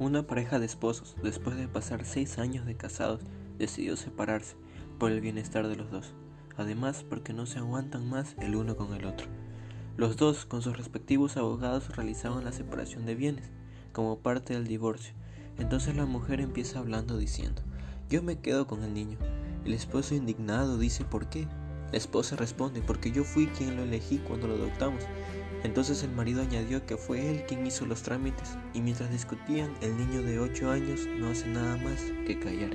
Una pareja de esposos, después de pasar seis años de casados, decidió separarse por el bienestar de los dos. Además, porque no se aguantan más el uno con el otro. Los dos, con sus respectivos abogados, realizaban la separación de bienes, como parte del divorcio. Entonces la mujer empieza hablando diciendo, yo me quedo con el niño. El esposo indignado dice, ¿por qué? La esposa responde, porque yo fui quien lo elegí cuando lo adoptamos. Entonces el marido añadió que fue él quien hizo los trámites y mientras discutían el niño de 8 años no hace nada más que callar.